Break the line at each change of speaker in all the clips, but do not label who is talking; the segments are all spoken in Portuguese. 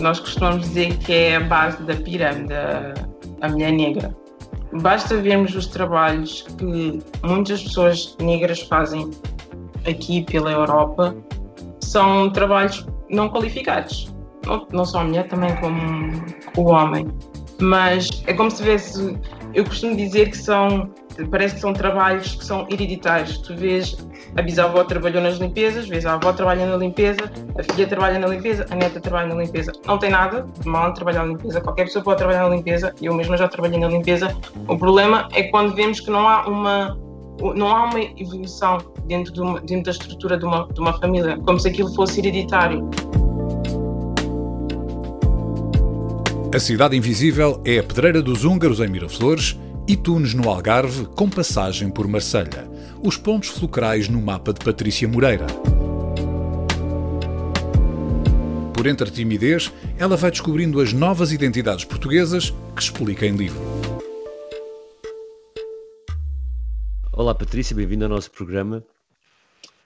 Nós costumamos dizer que é a base da pirâmide, a mulher negra. Basta vermos os trabalhos que muitas pessoas negras fazem aqui pela Europa, são trabalhos não qualificados. Não, só a mulher, também como o homem. Mas é como se tivesse. Eu costumo dizer que são parece que são trabalhos que são hereditários. Tu vês a bisavó trabalhou nas limpezas, vês a avó trabalha na limpeza, a filha trabalha na limpeza, a neta trabalha na limpeza. Não tem nada de mal trabalhar na limpeza, qualquer pessoa pode trabalhar na limpeza, eu mesma já trabalhei na limpeza. O problema é quando vemos que não há uma não há uma evolução dentro, de uma, dentro da estrutura de uma, de uma família, como se aquilo fosse hereditário.
A Cidade Invisível é a pedreira dos húngaros em Miraflores e Tunes no Algarve, com passagem por Marselha. Os pontos fulcrais no mapa de Patrícia Moreira. Por entre a timidez, ela vai descobrindo as novas identidades portuguesas que explica em livro.
Olá Patrícia, bem-vinda ao nosso programa.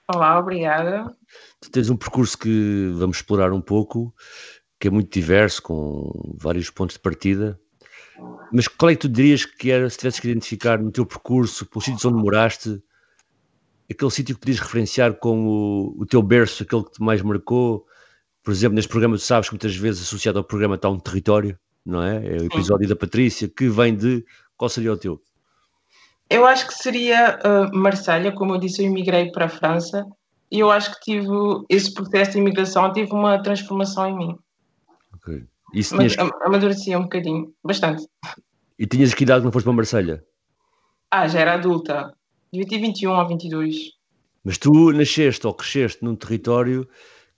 Olá, obrigada.
Tu tens um percurso que vamos explorar um pouco, que é muito diverso, com vários pontos de partida. Mas qual é que tu dirias que era, se tivesses que identificar no teu percurso, pelos sítios onde moraste, aquele sítio que podias referenciar como o, teu berço, aquele que te mais marcou? Por exemplo, neste programa, tu sabes que muitas vezes associado ao programa está um território, não é? É o episódio Sim. da Patrícia, que vem de. Qual seria o teu?
Eu acho que seria uh, Marselha, como eu disse, eu imigrei para a França e eu acho que tive esse processo de imigração, tive uma transformação em mim. Isso tinhas... Amadurecia um bocadinho, bastante.
E tinhas que idade não foste para Marselha?
Ah, já era adulta. Devia ter 21 ou 22.
Mas tu nasceste ou cresceste num território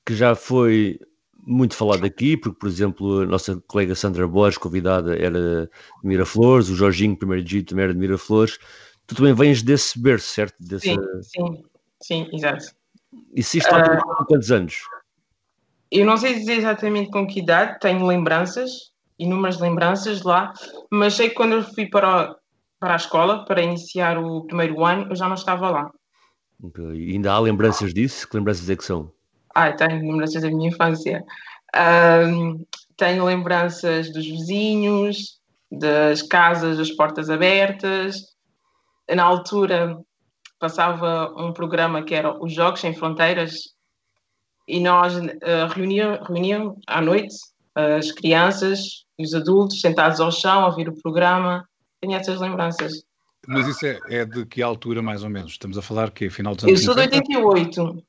que já foi muito falado aqui, porque, por exemplo, a nossa colega Sandra Borges, convidada, era de Miraflores, o Jorginho, primeiro dito, também era de Miraflores. Tu também vens desse berço, certo? Desse...
Sim, sim, sim, exato.
E se isto uh... há quantos anos?
Eu não sei dizer exatamente com que idade, tenho lembranças, inúmeras lembranças lá, mas sei que quando eu fui para, para a escola, para iniciar o primeiro ano, eu já não estava lá.
Okay. E ainda há lembranças disso? Que lembranças é que são?
Ah, tenho lembranças da minha infância. Um, tenho lembranças dos vizinhos, das casas, das portas abertas. Na altura passava um programa que era os Jogos Sem Fronteiras e nós uh, reuníamos à noite as crianças e os adultos sentados ao chão a ouvir o programa. Tenho essas lembranças.
Mas isso é, é, de que altura, mais ou menos? Estamos a falar que final dos
anos Eu sou de 88. Portanto,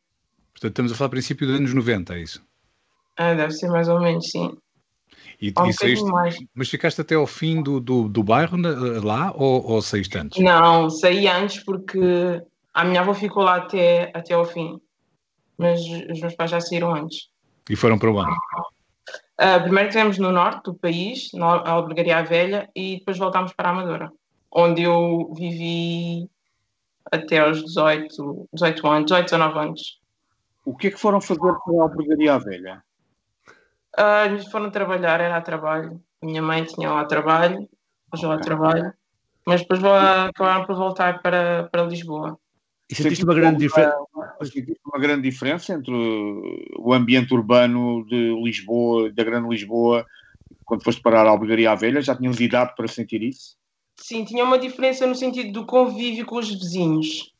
estamos a falar princípio dos anos 90, é isso?
Ah, deve ser mais ou menos, sim.
E, um e saíste, mas ficaste até ao fim do, do, do bairro lá ou, ou saíste antes?
Não, saí antes porque a minha avó ficou lá até, até ao fim mas os meus pais já saíram antes.
E foram para onde?
Uh, primeiro estivemos no norte do país, na Albergaria Velha, e depois voltámos para a Amadora, onde eu vivi até aos 18, 18 anos, 18, 19 anos.
O que é que foram fazer para a Albergaria Velha?
Uh, foram trabalhar, era a trabalho. Minha mãe tinha lá trabalho, hoje lá trabalho, mas depois acabaram por voltar para, para Lisboa.
E sentiste uma grande diferença?
uma grande diferença entre o ambiente urbano de Lisboa, da Grande Lisboa, quando foste parar a Albergaria Velha? Já tinham idade para sentir isso?
Sim, tinha uma diferença no sentido do convívio com os vizinhos.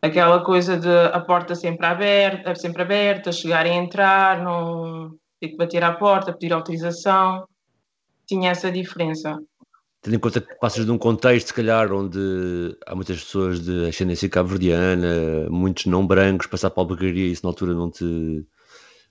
Aquela coisa de a porta sempre aberta, sempre aberta, chegar e entrar, não ter que bater à porta, pedir autorização. Tinha essa diferença
tendo em conta que passas de um contexto, se calhar, onde há muitas pessoas de ascendência cabo-verdiana, muitos não brancos, passar para a albergaria, isso na altura não te.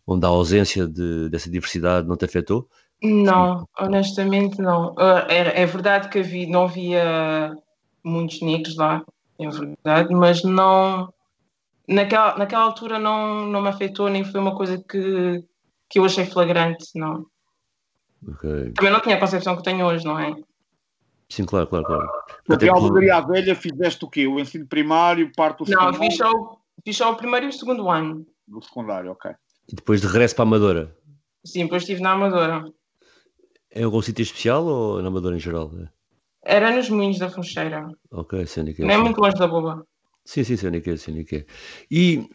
onde a ausência de, dessa diversidade não te afetou?
Não, honestamente não. É, é verdade que havia, não havia muitos negros lá, é verdade, mas não, naquela, naquela altura não, não me afetou, nem foi uma coisa que, que eu achei flagrante, não.
Ok.
Também não tinha a concepção que tenho hoje, não é?
Sim, claro, claro, claro.
Porque a
por-
Albergaria Velha fizeste o quê? O ensino primário, parte do
Não, fiz só, o- fiz só o primeiro e o segundo ano.
Do secundário, ok.
E depois de regresso para a Amadora.
Sim, depois estive na Amadora.
É algum sítio especial ou na Amadora em geral?
Era nos Moinhos da Foncheira.
Ok, sei é que é.
Não é muito longe da Boba.
Sim, sim, sei é que é, sei que é. E,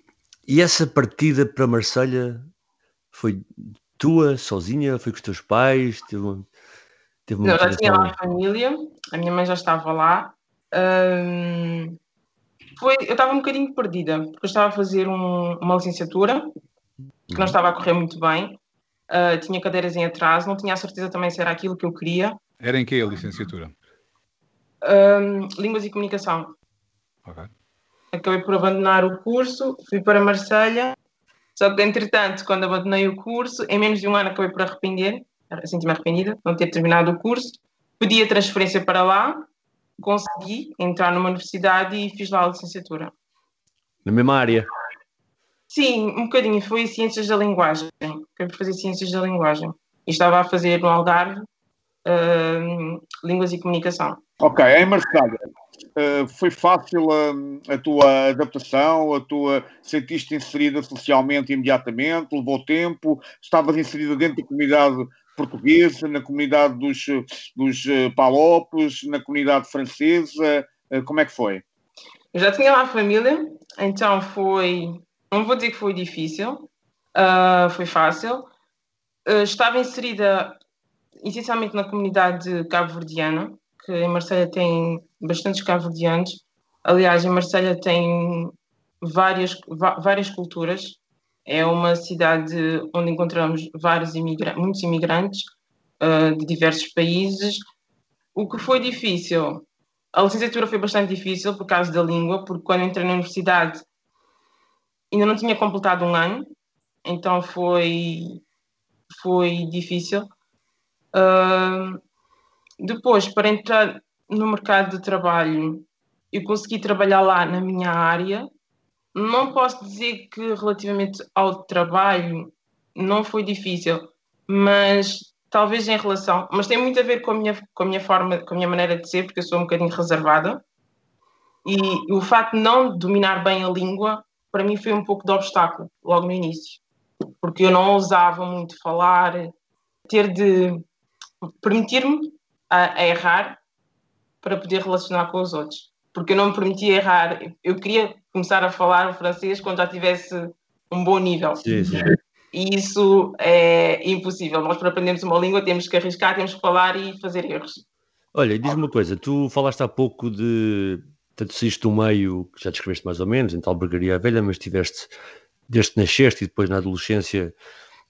e essa partida para Marselha foi tua, sozinha? Foi com os teus pais? Teve, uma- teve uma
Não, já tinha lá a família, a minha mãe já estava lá. Ahm, foi, eu estava um bocadinho perdida, porque eu estava a fazer um- uma licenciatura que não estava a correr muito bem. Ah, tinha cadeiras em atraso, não tinha a certeza também se era aquilo que eu queria.
Era em que a licenciatura?
Ahm, línguas e comunicação.
Ok.
Acabei por abandonar o curso, fui para Marselha. Só que, entretanto, quando abandonei o curso, em menos de um ano acabei por arrepender, senti-me arrependida, de não ter terminado o curso. Pedi a transferência para lá, consegui entrar numa universidade e fiz lá a licenciatura.
Na mesma área?
Sim, um bocadinho, foi Ciências da Linguagem. Por fazer Ciências da Linguagem. E estava a fazer no Algarve ahm, Línguas e Comunicação.
Ok, em Marselha, eh, foi fácil a, a tua adaptação, a tua sentiste inserida socialmente imediatamente, levou tempo, estavas inserida dentro da comunidade portuguesa, na comunidade dos, dos eh, palopes, na comunidade francesa, eh, como é que foi?
Eu já tinha lá a família, então foi. Não vou dizer que foi difícil, ah, foi fácil. Ah, estava inserida essencialmente na comunidade cabo-verdiana, que em Marselha tem bastantes cabo-verdianos. Aliás, em Marselha tem várias, várias culturas. É uma cidade onde encontramos vários muitos imigrantes ah, de diversos países. O que foi difícil a licenciatura foi bastante difícil por causa da língua, porque quando entrei na universidade ainda não tinha completado um ano, então foi, foi difícil. Ah, depois, para entrar no mercado de trabalho, eu consegui trabalhar lá na minha área. Não posso dizer que relativamente ao trabalho não foi difícil, mas talvez em relação, mas tem muito a ver com a minha, com a minha forma, com a minha maneira de ser, porque eu sou um bocadinho reservada. E o facto de não dominar bem a língua, para mim foi um pouco de obstáculo, logo no início. Porque eu não ousava muito falar, ter de permitir-me a, a errar para poder relacionar com os outros. Porque eu não me permitia errar. Eu queria começar a falar o francês quando já tivesse um bom nível.
Sim, sim.
E isso é impossível. Nós, para aprendermos uma língua, temos que arriscar, temos que falar e fazer erros.
Olha, diz-me uma coisa, tu falaste há pouco de. Tanto saíste do meio, que já descreveste mais ou menos, em tal Albergaria Velha, mas estiveste, desde que nasceste e depois na adolescência,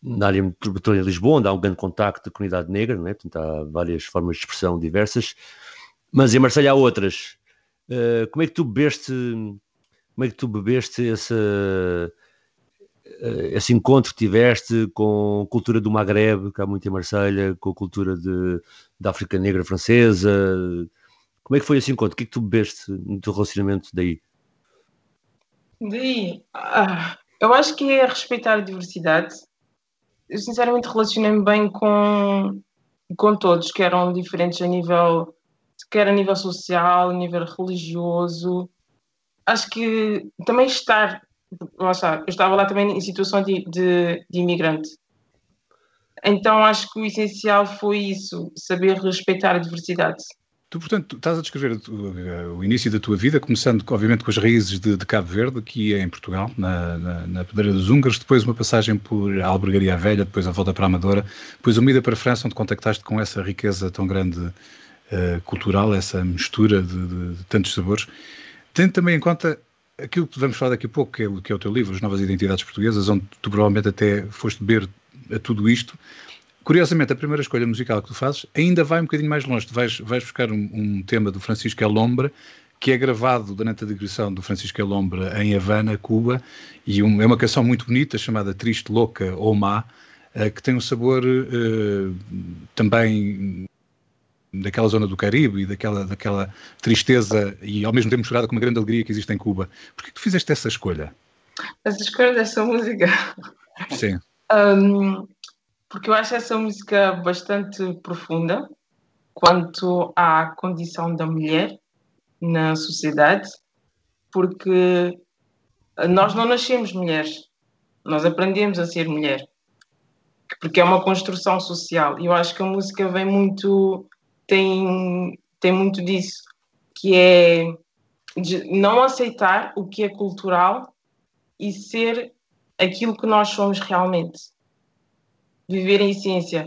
na área metropolitana de Lisboa, onde há um grande contacto da comunidade negra, não é? Portanto, há várias formas de expressão diversas, mas em Marselha há outras. Uh, como é que tu bebeste, como é que tu bebeste essa, uh, esse encontro que tiveste com a cultura do Maghreb, que há muito em Marselha, com a cultura de, da África Negra Francesa? Como é que foi esse encontro? O que é que tu bebeste no teu relacionamento daí?
Daí, ah, eu acho que é respeitar a diversidade. Eu sinceramente relacionei-me bem com, com todos, que eram diferentes a nível, quer a nível social, a nível religioso. Acho que também estar, eu estava lá também em situação de, de, de imigrante. Então acho que o essencial foi isso, saber respeitar a diversidade.
Tu, portanto, estás a descrever o, início da tua vida, começando, obviamente, com as raízes de, de Cabo Verde, aqui em Portugal, na, na, na Pedreira dos Húngaros, depois uma passagem por Albergaria Velha, depois a volta para a Amadora, depois uma ida para a França, onde contactaste com essa riqueza tão grande uh, cultural, essa mistura de, de, de, tantos sabores. Tendo também em conta aquilo que vamos falar daqui a pouco, que é, que é o teu livro, As Novas Identidades Portuguesas, onde tu provavelmente até foste beber a tudo isto. Curiosamente, a primeira escolha musical que tu fazes ainda vai um bocadinho mais longe. Tu vais, vais buscar um, um tema do Francisco Elombra, que é gravado durante a digressão do Francisco Elombra em Havana, Cuba, e um, é uma canção muito bonita chamada Triste, Louca ou Má, uh, que tem um sabor uh, também daquela zona do Caribe e daquela, daquela tristeza e ao mesmo tempo misturada com uma grande alegria que existe em Cuba. Por que tu fizeste essa escolha?
Essa escolha dessa música.
Sim.
Um, porque eu acho essa música bastante profunda quanto à condição da mulher na sociedade, porque nós não nascemos mulheres, nós aprendemos a ser mulher, porque é uma construção social. E eu acho que a música vem muito, tem, tem muito disso, que é de não aceitar o que é cultural e ser aquilo que nós somos realmente. Viver em essência.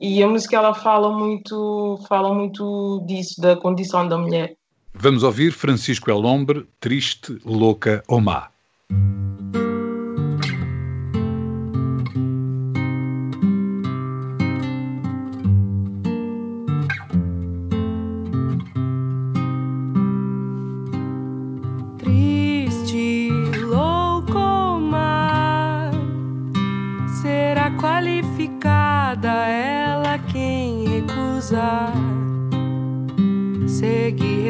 E a música ela fala muito, fala muito disso, da condição da mulher.
Vamos ouvir Francisco El Hombre, Triste, Louca ou Má.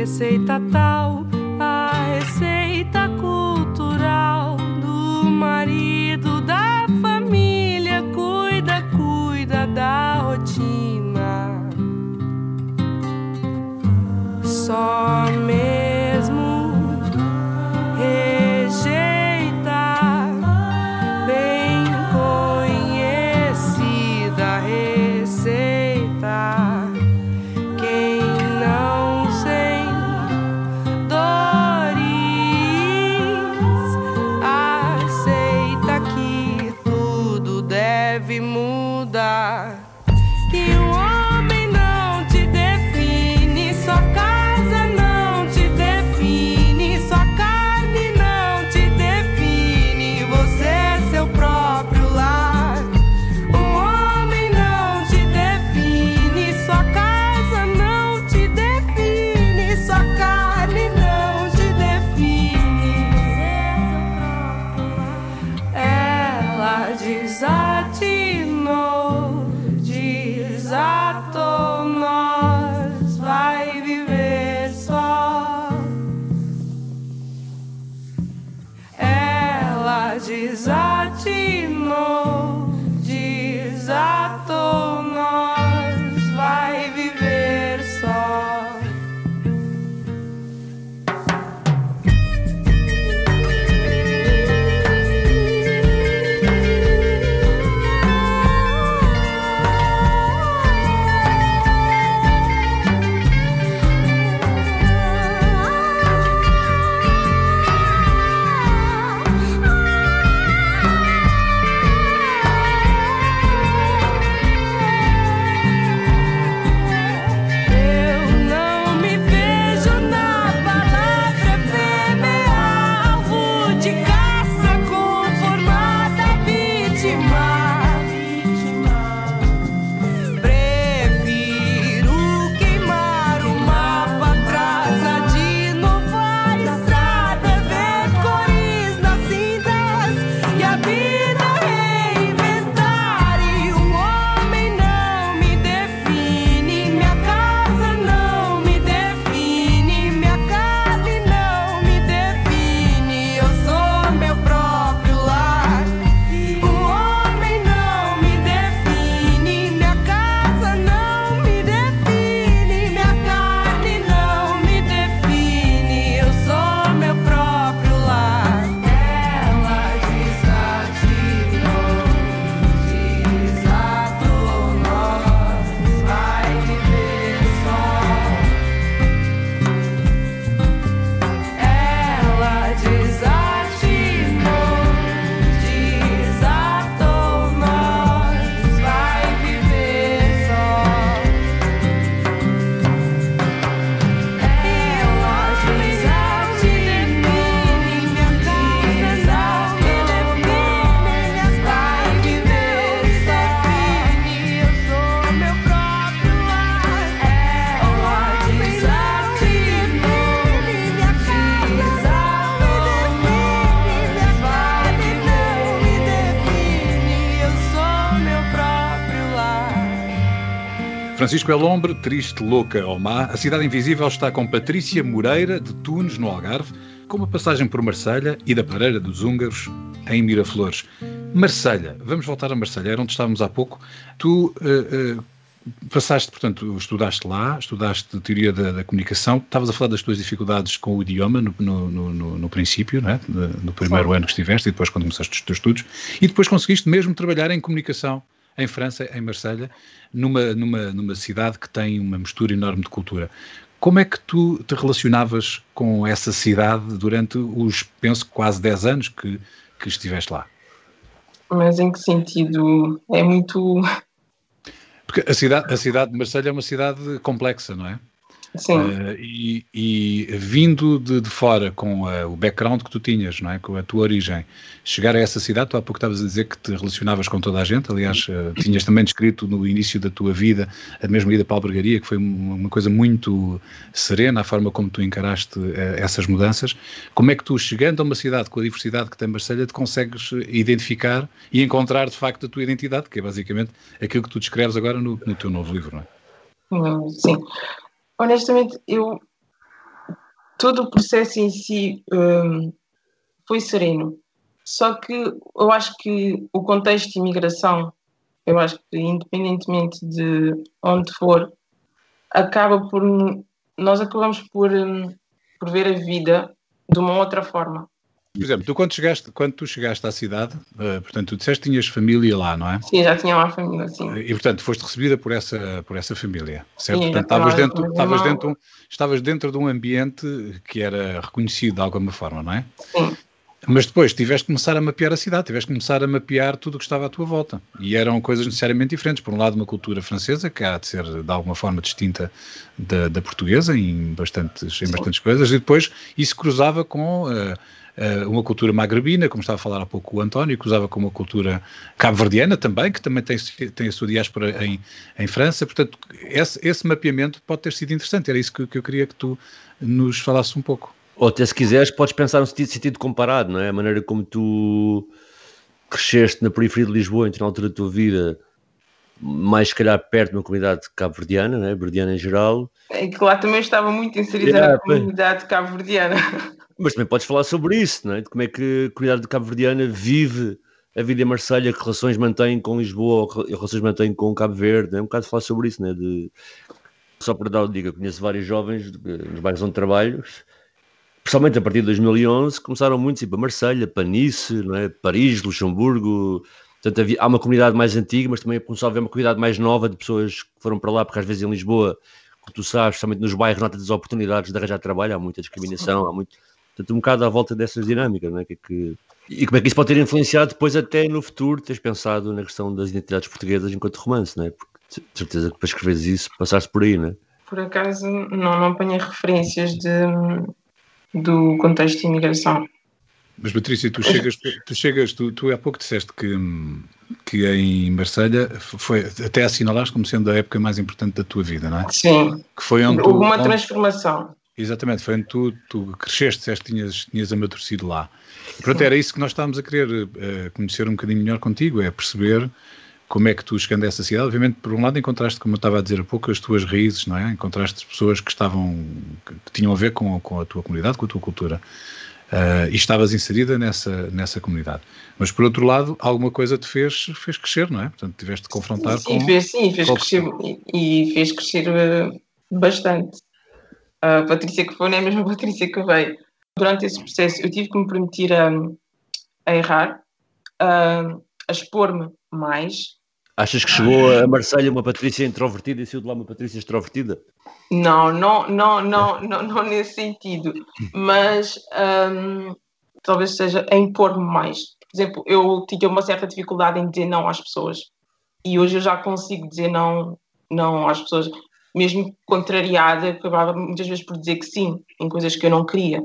Receita tal, precisar de.
Francisco Elombre, Triste, Louca ou Má, A Cidade Invisível está com Patrícia Moreira, de Tunes, no Algarve, com uma passagem por Marselha e da Pareira dos Húngaros em Miraflores. Marselha, vamos voltar a Marselha, era onde estávamos há pouco. Tu uh, uh, passaste, portanto, estudaste lá, estudaste teoria da, da, comunicação, estavas a falar das tuas dificuldades com o idioma no, no, no, no princípio, é? no primeiro ano que estiveste e depois quando começaste os teus estudos, e depois conseguiste mesmo trabalhar em comunicação em França, em Marselha, numa, numa, numa cidade que tem uma mistura enorme de cultura. Como é que tu te relacionavas com essa cidade durante os, penso, quase 10 anos que, que estiveste lá?
Mas em que sentido? É muito
porque a cidade, a cidade de Marselha é uma cidade complexa, não é?
Sim. Uh,
e, e, vindo de, de fora, com uh, o background que tu tinhas, não é? com a tua origem, chegar a essa cidade, tu há pouco estavas a dizer que te relacionavas com toda a gente, aliás, uh, tinhas também descrito no início da tua vida a mesma ida para a albergaria, que foi uma coisa muito serena, a forma como tu encaraste essas mudanças. Como é que tu, chegando a uma cidade com a diversidade que tem Marselha, te consegues identificar e encontrar de facto a tua identidade, que é basicamente aquilo que tu descreves agora no, no teu novo livro, não é?
Hum, sim honestamente, eu todo o processo em si um, foi sereno. Só que eu acho que o contexto de imigração, eu acho que independentemente de onde for, acaba por nós acabamos por, um, por ver a vida de uma outra forma.
Por exemplo, tu quando, chegaste, quando tu chegaste à cidade, uh, portanto, tu disseste que tinhas família lá, não é?
Sim, já tinha uma família, sim.
E, portanto, foste recebida por essa, por essa família, certo? Sim, portanto, estavas dentro, estavas, dentro, estavas dentro de um ambiente que era reconhecido de alguma forma, não é?
Sim.
Mas depois tiveste de começar a mapear a cidade, tiveste de começar a mapear tudo o que estava à tua volta. E eram coisas necessariamente diferentes. Por um lado, uma cultura francesa, que há de ser de alguma forma distinta da, da portuguesa em bastantes, em bastantes coisas, e depois isso cruzava com. Uh, uma cultura magrebina, como estava a falar há pouco o António, que usava com uma cultura cabo-verdiana também, que também tem, tem a sua diáspora em, em França. Portanto, esse, esse mapeamento pode ter sido interessante. Era isso que, que eu queria que tu nos falasses um pouco.
Ou até se quiseres, podes pensar no sentido, sentido comparado, não é? A maneira como tu cresceste na periferia de Lisboa, entre na altura da tua vida, mais se calhar perto de uma comunidade cabo-verdiana, né? verdiana em geral.
É que lá também estava muito inserida yeah, na comunidade cabo-verdiana.
Mas também podes falar sobre isso, não é? de como é que a comunidade cabo-verdiana vive a vida em Marselha, que relações mantém com Lisboa, que relações mantém com Cabo Verde, é um bocado falar sobre isso, né? de... só para dar o diga, conheço vários jovens nos bairros onde trabalho, principalmente a partir de 2011, começaram muitos a ir para Marselha, para Nice, não é? Paris, Luxemburgo, portanto havia, há uma comunidade mais antiga, mas também começou a haver uma comunidade mais nova de pessoas que foram para lá, porque às vezes em Lisboa, como tu sabes, principalmente nos bairros, nota das oportunidades de arranjar trabalho, há muita discriminação, há muito Portanto, um bocado à volta dessas dinâmicas, não é? Que, é que, e como é que isso pode ter influenciado depois até no futuro, teres pensado na questão das identidades portuguesas enquanto romance, não é? Porque de certeza que para escreveres isso passaste por aí, não é?
Por acaso não, não apanhei referências de, do contexto de imigração.
Mas Patrícia, tu chegas, tu, chegas tu, tu há pouco disseste que, que em Marselha foi, até assinalaste como sendo a época mais importante da tua vida, não é?
Sim.
Que foi onde
Houve uma onde, transformação.
Exatamente, foi onde tu, tu cresceste, disseste que tinhas, tinhas amadurecido lá. E pronto, era isso que nós estávamos a querer uh, conhecer um bocadinho melhor contigo, é perceber como é que tu, chegando a essa cidade, obviamente, por um lado encontraste, como eu estava a dizer há pouco, as tuas raízes, não é? Encontraste pessoas que estavam, que tinham a ver com, com a tua comunidade, com a tua cultura. Uh, e estavas inserida nessa, nessa comunidade. Mas, por outro lado, alguma coisa te fez, fez crescer, não é? Portanto, tiveste de confrontar
sim,
com...
Fez, sim, fez crescer, e, e fez crescer uh, bastante a Patrícia que foi não é a mesma Patrícia que veio. Durante esse processo eu tive que me permitir a, a errar, a, a expor-me mais.
Achas que chegou a Marselha uma Patrícia introvertida e saiu de lá uma Patrícia extrovertida?
Não, não, não, não, não, não nesse sentido, mas um, talvez seja a impor-me mais. Por exemplo, eu tinha uma certa dificuldade em dizer não às pessoas e hoje eu já consigo dizer não, não às pessoas mesmo contrariada, acabava muitas vezes por dizer que sim em coisas que eu não queria,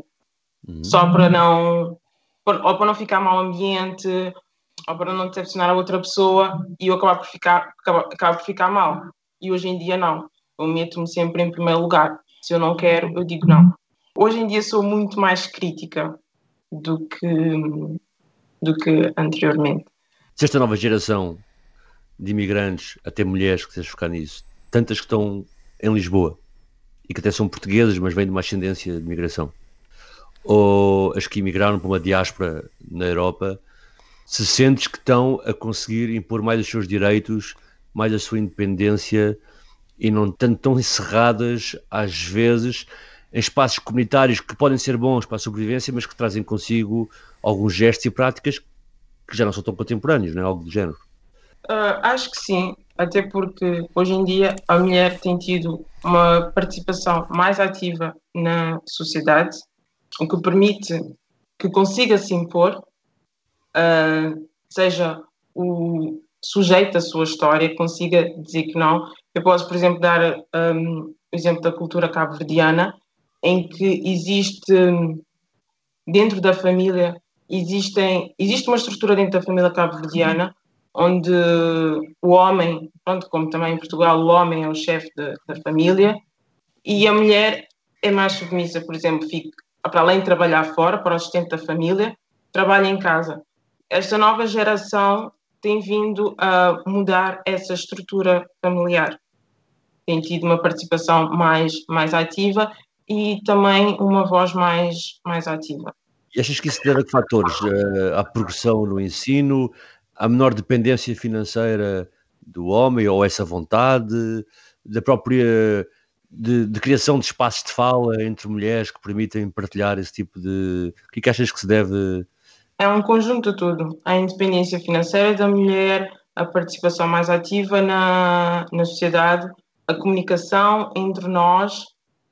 uhum. só para não ou para não ficar mau ambiente, ou para não decepcionar a outra pessoa e eu acabar por ficar acabar, acabar por ficar mal. E hoje em dia não, eu meto-me sempre em primeiro lugar. Se eu não quero, eu digo não. Hoje em dia sou muito mais crítica do que do que anteriormente.
Se esta nova geração de imigrantes, até mulheres que se focar nisso, tantas que estão em Lisboa e que até são portugueses, mas vêm de uma ascendência de migração. ou as que emigraram para uma diáspora na Europa, se sentes que estão a conseguir impor mais os seus direitos, mais a sua independência e não tanto tão encerradas, às vezes, em espaços comunitários que podem ser bons para a sobrevivência, mas que trazem consigo alguns gestos e práticas que já não são tão contemporâneos, não é? Algo do género.
Uh, acho que sim, até porque hoje em dia a mulher tem tido uma participação mais ativa na sociedade, o que permite que consiga se impor, uh, seja o sujeito da sua história, consiga dizer que não. Eu posso, por exemplo, dar um, o exemplo da cultura cabo-verdiana, em que existe, dentro da família, existem, existe uma estrutura dentro da família cabo-verdiana onde o homem, pronto, como também em Portugal, o homem é o chefe da família e a mulher é mais submissa, por exemplo, fica, para além de trabalhar fora, para o sustento da família, trabalha em casa. Esta nova geração tem vindo a mudar essa estrutura familiar. Tem tido uma participação mais, mais ativa e também uma voz mais, mais ativa.
E achas que isso deve a que fatores? À eh, progressão no ensino, à menor dependência financeira do homem ou essa vontade, da própria de, de, criação de espaços de fala entre mulheres que permitem partilhar esse tipo de. O que, é que achas que se deve.
É um conjunto de tudo. A independência financeira da mulher, a participação mais ativa na, na sociedade, a comunicação entre nós,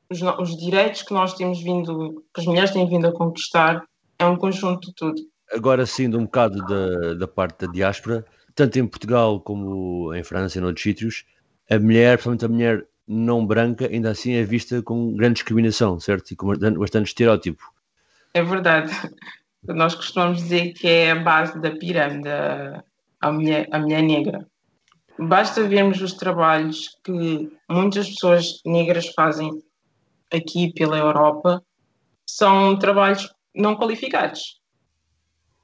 os, os direitos que nós temos vindo, que as mulheres têm vindo a conquistar, é um conjunto de tudo
agora saindo um bocado da, da parte da diáspora, tanto em Portugal como em França e noutros sítios, a mulher, principalmente a mulher não branca, ainda assim é vista com grande discriminação, certo? E com bastante estereótipo.
É verdade. Nós costumamos dizer que é a base da pirâmide, a mulher, a mulher negra. Basta vermos os trabalhos que muitas pessoas negras fazem aqui pela Europa, são trabalhos não qualificados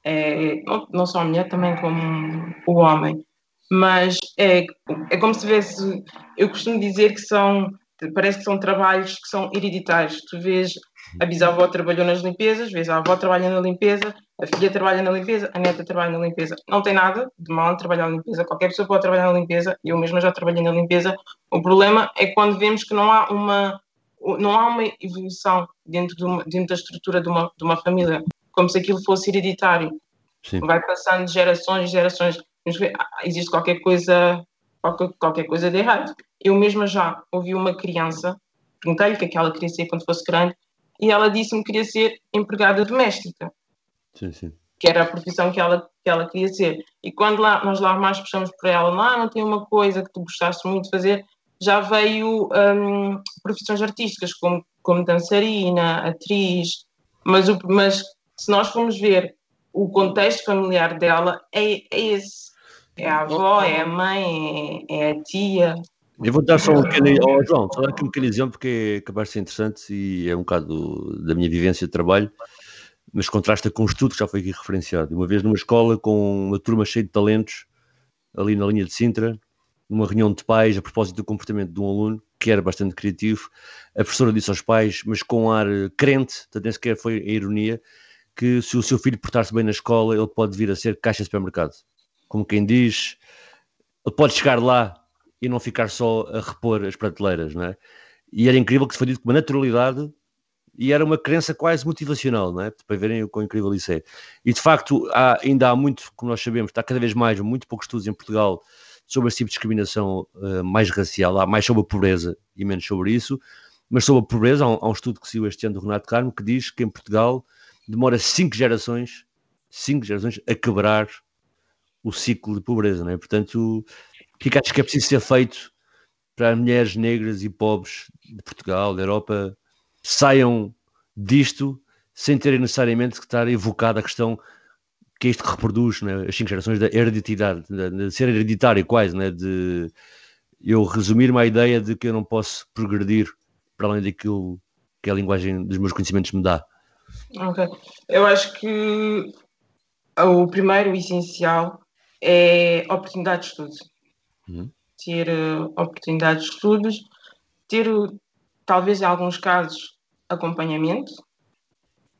é, não só a mulher, também como o homem. Mas é, é como se tivesse, eu costumo dizer que são, parece que são trabalhos que são hereditários. Tu vês, a bisavó trabalhou nas limpezas, vês a avó trabalha na limpeza, a filha trabalha na limpeza, a neta trabalha na limpeza. Não tem nada de mal em trabalhar na limpeza, qualquer pessoa pode trabalhar na limpeza, eu mesma já trabalhei na limpeza. O problema é quando vemos que não há uma, não há uma evolução dentro, de uma, dentro da estrutura de uma, de uma família como se aquilo fosse hereditário. Sim. Vai passando de gerações e gerações. Ah, existe qualquer coisa, qualquer, qualquer coisa de errado. Eu mesma já ouvi uma criança, perguntei-lhe o que é que ela queria ser quando fosse grande, e ela disse-me que queria ser empregada doméstica.
Sim, sim.
Que era a profissão que ela, que ela queria ser. E quando lá, nós lá mais puxamos por ela, lá não tem uma coisa que tu gostaste muito de fazer, já veio um, profissões artísticas, como, como dançarina, atriz, mas, o, mas se nós formos ver o contexto familiar dela, é, é esse. É a avó, é a mãe, é, é a tia.
Eu vou dar só um pequeno. Oh, João, só aqui um pequeno exemplo porque acaba de ser interessante e é um bocado da minha vivência de trabalho, mas contrasta com um estudo que já foi aqui referenciado. Uma vez numa escola com uma turma cheia de talentos, ali na linha de Sintra, numa reunião de pais a propósito do comportamento de um aluno que era bastante criativo, a professora disse aos pais, mas com ar crente, portanto nem sequer foi a ironia, que se o seu filho portar-se bem na escola, ele pode vir a ser caixa de supermercado. Como quem diz, ele pode chegar lá e não ficar só a repor as prateleiras, não é? E era incrível que se foi dito com uma naturalidade e era uma crença quase motivacional, não é? Para verem o quão incrível isso é. E de facto, há, ainda há muito, como nós sabemos, está cada vez mais, muito poucos estudos em Portugal sobre esse tipo de discriminação uh, mais racial, há mais sobre a pobreza e menos sobre isso, mas sobre a pobreza, há um, há um estudo que saiu este ano do Renato Carmo que diz que em Portugal demora cinco gerações, cinco gerações a quebrar o ciclo de pobreza, não é? Portanto, que é que é preciso ser feito para as mulheres negras e pobres de Portugal, da Europa, saiam disto sem terem necessariamente que estar evocada a questão que é isto que reproduz é? as cinco gerações da hereditidade, de, ser hereditário quase, é? de eu resumir-me à ideia de que eu não posso progredir para além daquilo que a linguagem dos meus conhecimentos me dá.
Ok. Eu acho que o primeiro, o essencial, é oportunidade de estudo. Uhum. Ter uh, oportunidade de estudos, ter, talvez em alguns casos, acompanhamento,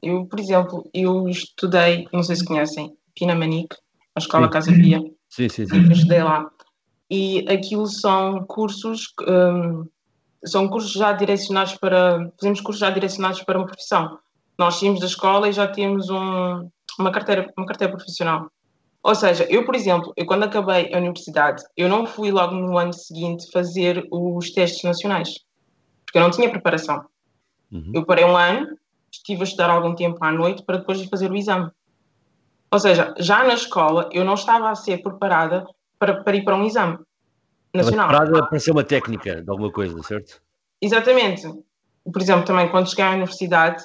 Eu, por exemplo, eu estudei, não sei se conhecem, Pinamanique, a Escola
Sim.
Casa Pia,
Sim, sim,
e
sim.
eu estudei lá. E aquilo são cursos, hum, são cursos já direcionados para, fazemos cursos já direcionados para uma profissão. Nós saímos da escola e já temos um, uma, carteira, uma carteira profissional. Ou seja, eu, por exemplo, eu quando acabei a universidade, eu não fui logo no ano seguinte fazer os testes nacionais, porque eu não tinha preparação.
Uhum.
Eu parei um ano, estive a estudar algum tempo à noite para depois fazer o exame. Ou seja, já na escola eu não estava a ser preparada para, para ir para um exame
Estava
nacional.
preparada para ser uma técnica de alguma coisa, certo?
Exatamente. Por exemplo, também quando cheguei à universidade,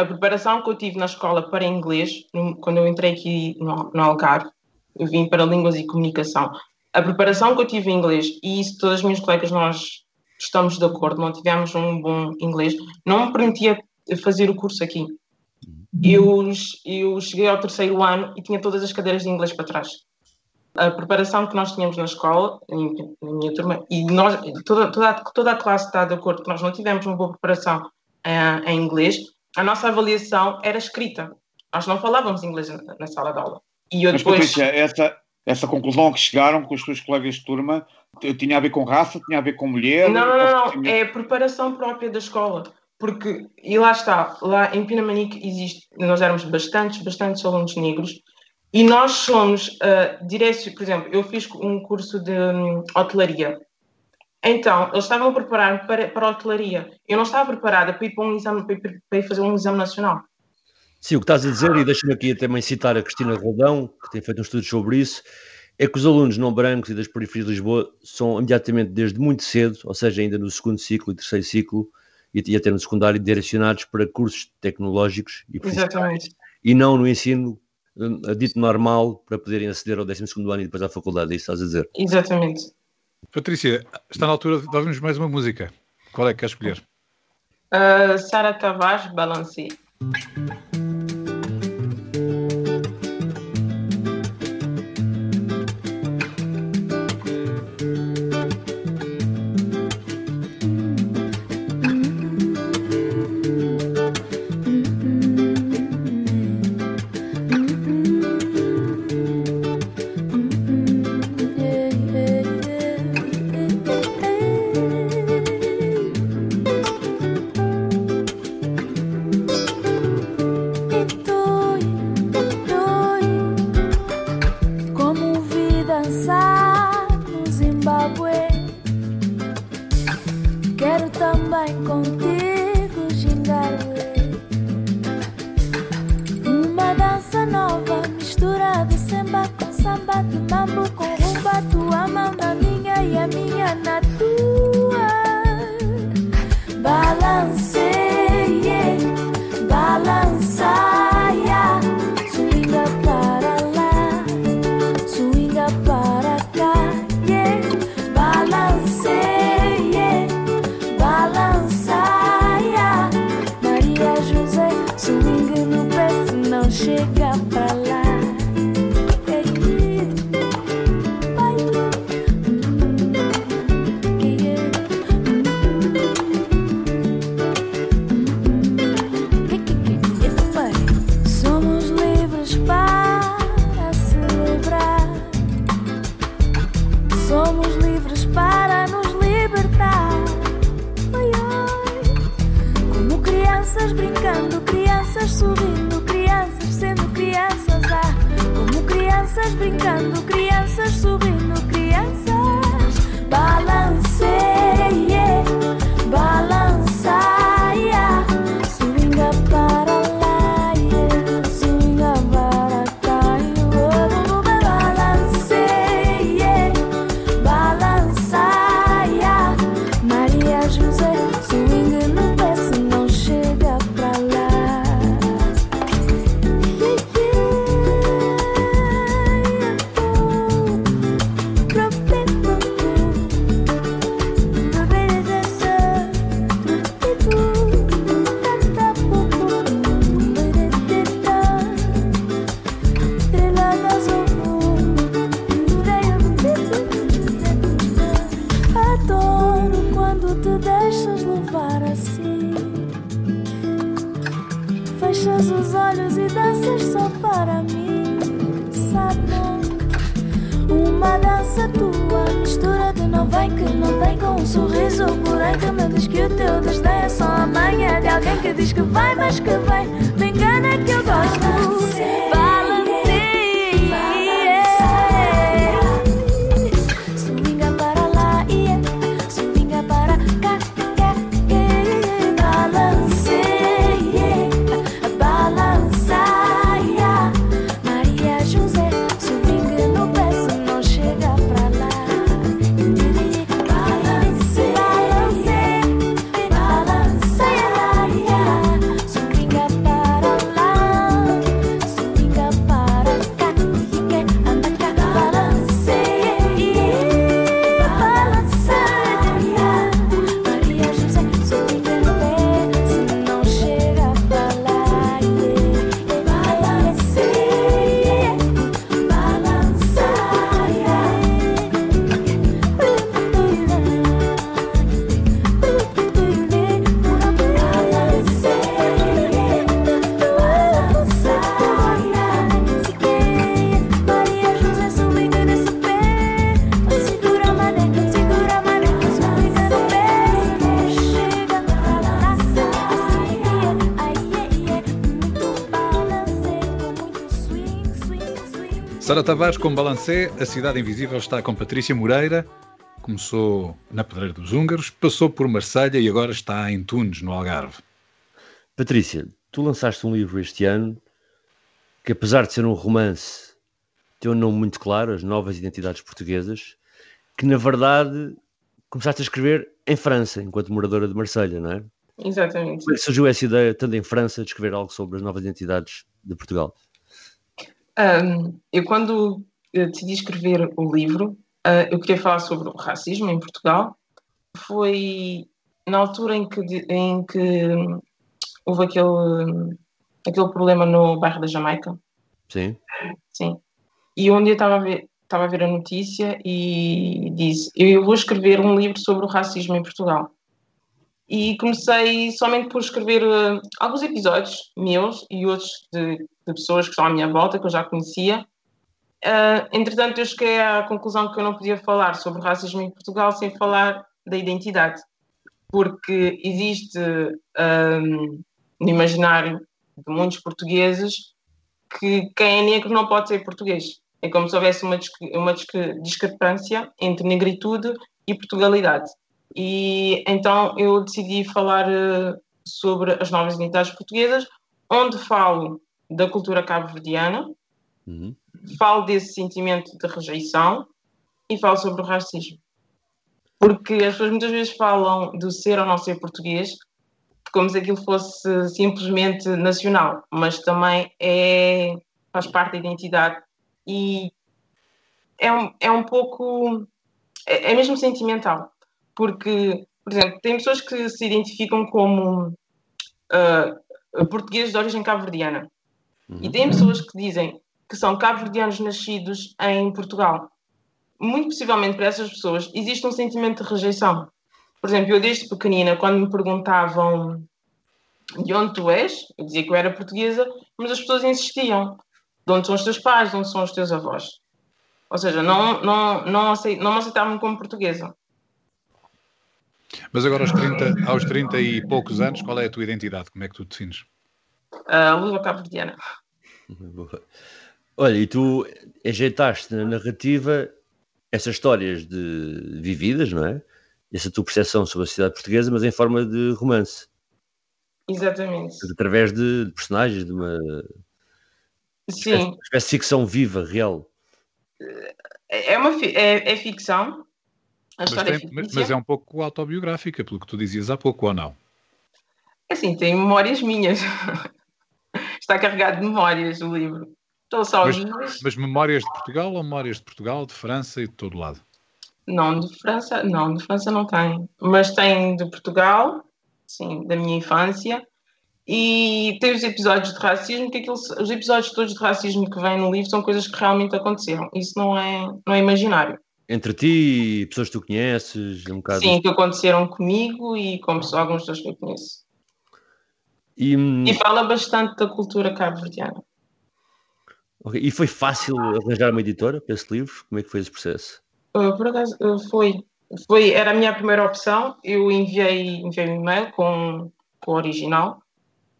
a preparação que eu tive na escola para inglês, quando eu entrei aqui no, no Algarve, eu vim para Línguas e Comunicação. A preparação que eu tive em inglês, e isso todas as minhas colegas nós estamos de acordo, não tivemos um bom inglês, não me permitia fazer o curso aqui. Eu, eu cheguei ao terceiro ano e tinha todas as cadeiras de inglês para trás. A preparação que nós tínhamos na escola, na minha turma, e nós, toda, toda, toda a classe está de acordo que nós não tivemos uma boa preparação eh, em inglês, a nossa avaliação era escrita. Nós não falávamos inglês na, na sala de aula. E eu
Mas,
depois.
Patrícia, essa, essa conclusão a que chegaram com os seus colegas de turma tinha a ver com raça, tinha a ver com mulher?
Não, não, não, é a preparação própria da escola. Porque, e lá está, lá em Pinamanique existe, nós éramos bastantes, bastantes alunos negros e nós somos, uh, direcion, por exemplo, eu fiz um curso de hum, hotelaria. Então, eles estavam a preparar para, para a hotelaria. Eu não estava preparada para ir para um exame, para ir, para ir fazer um exame nacional.
Sim, o que estás a dizer, e deixa-me aqui também citar a Cristina Rodão, que tem feito um estudo sobre isso, é que os alunos não brancos e das periferias de Lisboa são imediatamente, desde muito cedo, ou seja, ainda no segundo ciclo e terceiro ciclo, e até no secundário, direcionados para cursos tecnológicos e,
Exatamente.
e não no ensino hum, dito normal para poderem aceder ao 12 ano e depois à faculdade, é isso que estás a dizer.
Exatamente.
Patrícia, está na altura de ouvirmos mais uma música. Qual é que queres escolher?
Uh, Sara Tavares, Balancei.
Sara Tavares com Balancé, A Cidade Invisível está com Patrícia Moreira. Começou na Pedreira dos Húngaros, passou por Marselha e agora está em Tunes, no Algarve.
Patrícia, tu lançaste um livro este ano que, apesar de ser um romance, tem um nome muito claro, As Novas Identidades Portuguesas, que na verdade começaste a escrever em França, enquanto moradora de Marselha, não é?
Exatamente.
Como é que surgiu essa ideia, tanto em França, de escrever algo sobre as novas identidades de Portugal?
Um, eu, quando eh, decidi escrever o livro, ah, eu queria falar sobre o racismo em Portugal. Foi na altura em que, em que hum, houve aquele, aquele problema no bairro da Jamaica.
Sim?
Sim. E um dia estava a ver, estava a ver a notícia e disse: Eu vou escrever um livro sobre o racismo em Portugal. E comecei somente por escrever eh, alguns episódios meus e outros de, de pessoas que estão à minha volta, que eu já conhecia. Eh, entretanto, eu cheguei à conclusão que eu não podia falar sobre racismo em Portugal sem falar da identidade. Porque existe ehm, no imaginário de muitos portugueses que quem é negro não pode ser português. É como se houvesse uma, uma disc- discrepância entre negritude e Portugalidade. E então eu decidi falar eh, sobre as novas identidades portuguesas, onde falo da cultura cabo-verdiana,
Uhum.
falo desse sentimento de rejeição e falo sobre o racismo. Porque as pessoas muitas vezes falam do ser ou não ser português como se aquilo fosse simplesmente nacional, mas também é, faz parte da identidade e é um, é um pouco. É, é mesmo sentimental. Porque, por exemplo, tem pessoas que se identificam como ah, portugueses de origem cabo-verdiana. E tem pessoas que dizem que são cabo-verdianos nascidos em Portugal. Muito possivelmente para essas pessoas existe um sentimento de rejeição. Por exemplo, eu desde pequenina, quando me perguntavam de onde tu és, eu dizia que eu era portuguesa, mas as pessoas insistiam. De onde são os teus pais, de onde são os teus avós? Ou seja, não, não, não, acei- não me aceitavam como portuguesa.
Mas agora aos 30, aos 30 e poucos anos, qual é a tua identidade? Como é que tu te defines?
A luva cabo-verdiana.
Boa. Olha, e tu ajeitaste na narrativa essas histórias de vividas, não é? Essa tua percepção sobre a sociedade portuguesa, mas em forma de romance,
Exatamente.
através de, de personagens, de uma
Sim,
espécie, espécie de ficção viva, real.
é, uma, fi- é, é ficção. A
Mas,
história é
tem- mas é um pouco autobiográfica, pelo que tu dizias há pouco, ou não?
Assim, tem memórias minhas. Está carregado de memórias o livro. Estou só
Mas-
livros.
Mas memórias de Portugal ou memórias de Portugal, de França e de todo lado?
Não, de França, não, de França não tem. Mas tem de Portugal, sim, da minha infância. E tem os episódios de racismo, que aquilo, os episódios todos de racismo que vêm no livro são coisas que realmente aconteceram. Isso não é, não é imaginário.
Entre ti e pessoas que tu conheces, um bocado.
Sim, que aconteceram comigo e com pessoas, algumas pessoas que eu conheço.
E, hum,
E fala bastante da cultura cabo-verdiana.
Okay. E foi fácil arranjar uma editora para esse livro? Como é que foi esse processo?
Uh, por acaso, uh, foi. foi. Era a minha primeira opção. Eu enviei, enviei um e-mail com, com o original.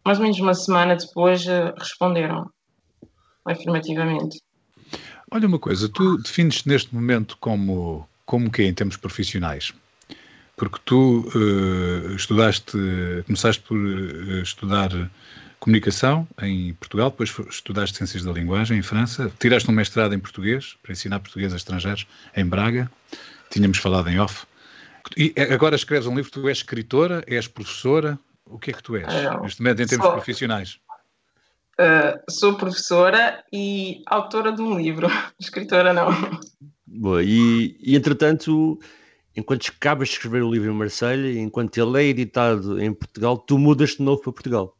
Mais ou menos uma semana depois uh, responderam afirmativamente.
Olha uma coisa, tu defines-te neste momento como, como que em termos profissionais? Porque tu estudaste, começaste por estudar comunicação em Portugal, depois estudaste Ciências da Linguagem em França, tiraste um mestrado em português, para ensinar português a estrangeiros, em Braga, tínhamos falado em off. E agora escreves um livro, tu és escritora, és professora, o que é que tu és, neste momento, em termos sou, profissionais?
Uh, sou professora e autora de um livro, escritora não.
Boa, e, e entretanto, enquanto acabas de escrever o livro em Marselha, enquanto ele é editado em Portugal, tu mudas de novo para Portugal.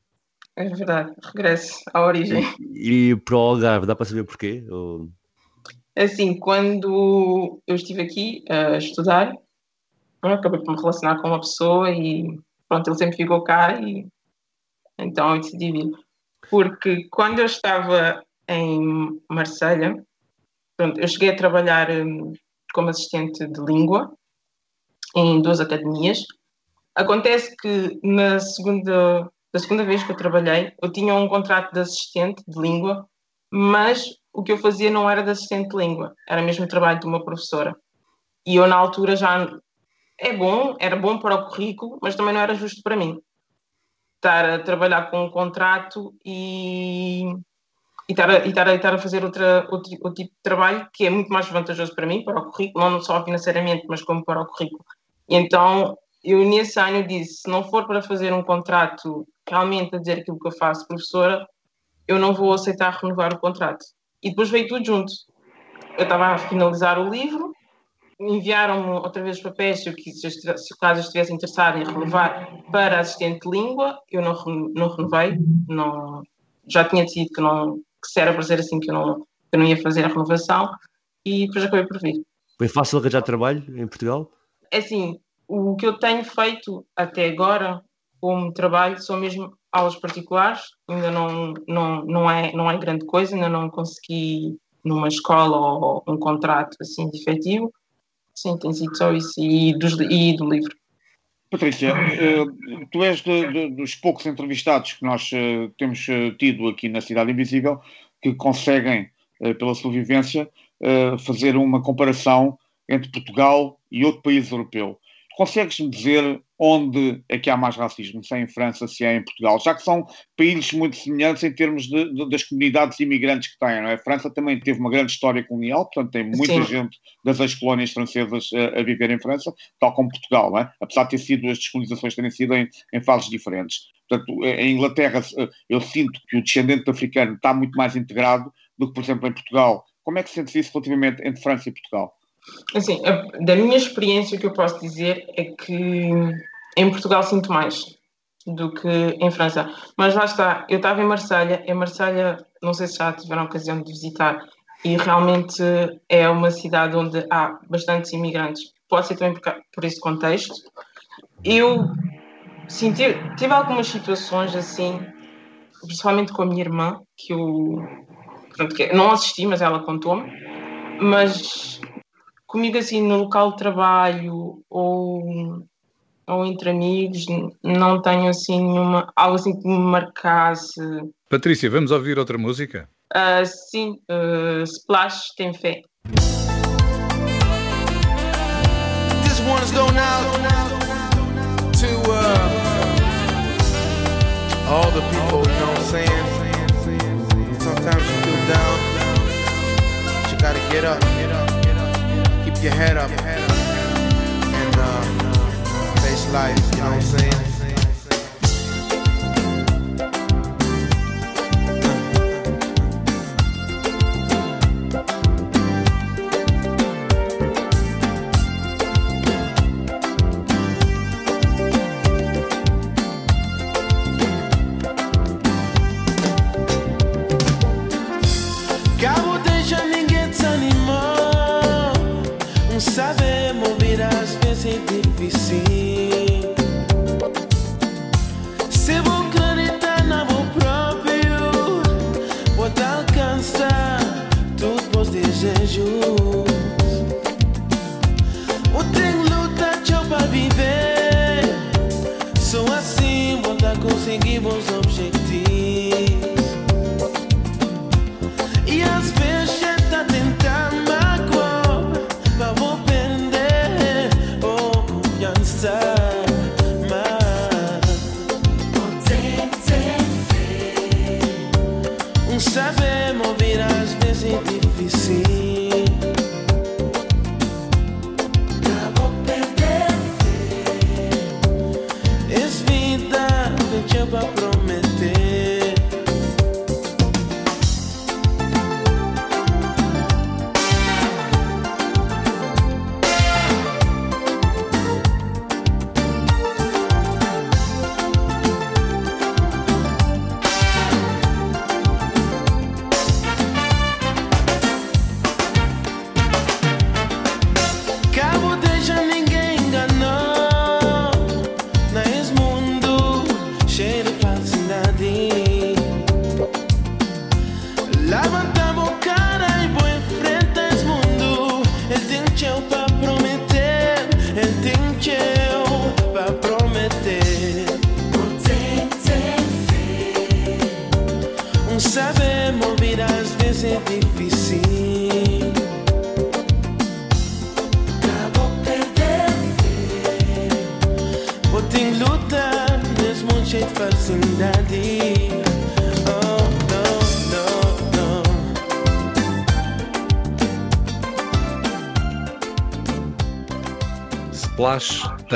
É verdade, regresso à origem.
E, e para o Algarve, dá para saber porquê? Ou...
Assim, quando eu estive aqui a estudar, acabei por me relacionar com uma pessoa e pronto, ele sempre ficou cá e então eu decidi vir. Porque quando eu estava em Marselha, pronto, eu cheguei a trabalhar hum, como assistente de língua em duas academias. Acontece que na segunda da segunda vez que eu trabalhei, eu tinha um contrato de assistente de língua, mas o que eu fazia não era de assistente de língua, era mesmo o trabalho de uma professora. E eu, na altura, já. É bom, era bom para o currículo, mas também não era justo para mim. Estar a trabalhar com um contrato e. E estar, a, e estar, a, estar a fazer outra, outro, outro tipo de trabalho que é muito mais vantajoso para mim, para o currículo, não só financeiramente, mas como para o currículo. Então eu nesse ano disse, se não for para fazer um contrato realmente a dizer aquilo que eu faço, professora, eu não vou aceitar renovar o contrato. E depois veio tudo junto. Eu estava a finalizar o livro, enviaram-me outra vez os papéis se, eu, se, se caso estivesse interessado em renovar para assistente de língua, eu não, não renovei, não, já tinha decidido que, não, que se era para ser assim que eu, não, que eu não ia fazer a renovação e depois acabei por vir.
Foi fácil arranjar trabalho em Portugal?
É assim, o que eu tenho feito até agora como trabalho são mesmo aulas particulares, ainda não, não, não, é, não é grande coisa, ainda não consegui numa escola ou um contrato assim de efetivo. Sim, tem sido só isso e, dos, e do livro.
Patrícia, eh, tu és de, de, dos poucos entrevistados que nós eh, temos eh, tido aqui na Cidade Invisível que conseguem, pela sua vivência, fazer uma comparação entre Portugal e outro país europeu. Consegues-me dizer onde é que há mais racismo, se é em França, se é em Portugal, já que são países muito semelhantes em termos de, de, das comunidades imigrantes que têm, não é? A França também teve uma grande história colonial, portanto tem muita Sim. gente das ex-colónias francesas a, a, viver em França, tal como Portugal, não é? Apesar de ter sido, as descolonizações terem sido em, em fases diferentes. Portanto, em Inglaterra eu sinto que o descendente africano está muito mais integrado do que, por exemplo, em Portugal. Como é que sentes isso relativamente entre França e Portugal?
Assim, da minha experiência, o que eu posso dizer é que em Portugal sinto mais do que em França. Mas lá está, eu estava em Marselha, em Marselha, não sei se já tiveram a ocasião de visitar, e realmente é uma cidade onde há bastantes imigrantes. Pode ser também por, por esse contexto. Eu senti, tive algumas situações assim, principalmente com a minha irmã, que eu pronto, que não assisti, mas ela contou-me. Mas comigo assim no local de trabalho ou, ou entre amigos não tenho assim nenhuma algo assim que me marcasse.
Patrícia, vamos ouvir outra música?
Uh, sim, uh, Splash tem fé. This one's going out to uh, all the people, you know what I'm saying? Sometimes you feel down, but you gotta get up. Get up. Your head up and uh, face life, you know what I'm saying? Se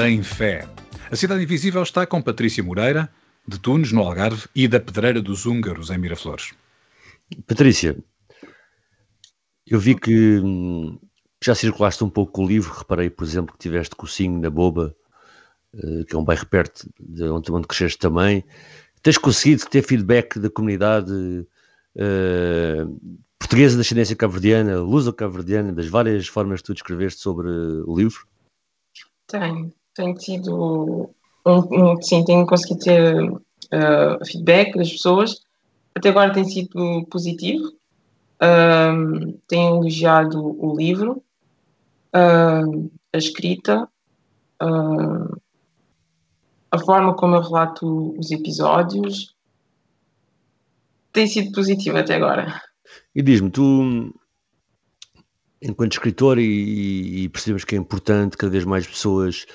tem
fé. A Cidade Invisível está com Patrícia Moreira, de Tunes, no Algarve, e da Pedreira dos Húngaros, em Miraflores.
Patrícia, eu vi que hum, já circulaste um pouco com o livro. Reparei, por exemplo, que tiveste Cocinho na Boba, eh, que é um bairro perto de onde, onde cresceste também. Tens conseguido ter feedback da comunidade eh, portuguesa de ascendência cabo-verdiana, luso-cabo-verdiana, das várias formas que tu descreveste sobre o livro?
Tenho, tenho tido, um, sim, tenho conseguido ter uh, feedback das pessoas. Até agora tem sido positivo. Tenho elogiado o livro, um, a escrita, a forma como eu relato os episódios. Tem sido positivo até agora.
E diz-me, tu, enquanto escritor, e, e, percebemos que é importante cada vez mais pessoas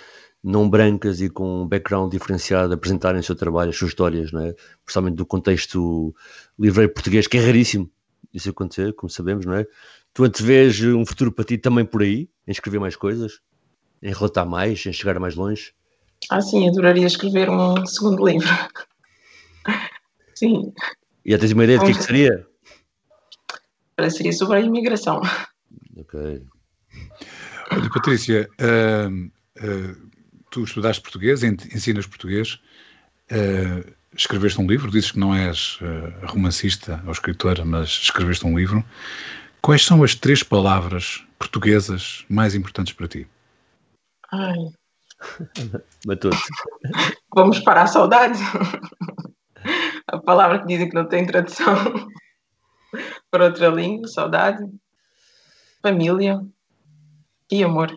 não brancas e com um background diferenciado apresentarem o seu trabalho, as suas histórias, não é? Principalmente do contexto livreiro português, que é raríssimo isso acontecer, como sabemos, não é? Tu antevês um futuro para ti também por aí, em escrever mais coisas, em relatar mais, em chegar mais longe?
Ah, sim, adoraria escrever um segundo livro. sim.
E já tens uma ideia do que, é que seria?
Seria sobre a imigração.
Ok.
Olha, Patrícia, uh, uh, tu estudaste português, ensinas português, uh, escreveste um livro, dizes que não és romancista ou escritora, mas escreveste um livro. Quais são as três palavras portuguesas mais importantes para ti?
Ai.
Matou-te.
Vamos para a saudade. A palavra que dizem que não tem tradução para outra língua, saudade, família e amor.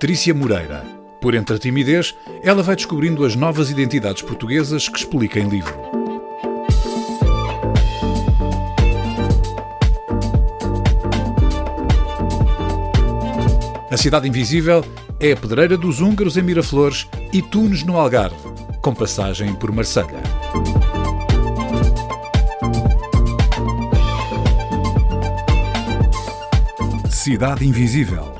Patrícia Moreira. Por entre a timidez, ela vai descobrindo as novas identidades portuguesas que explica em livro. A Cidade Invisível é a Pedreira dos Húngaros em Miraflores e Tunes no Algarve, com passagem por Marselha. Cidade Invisível,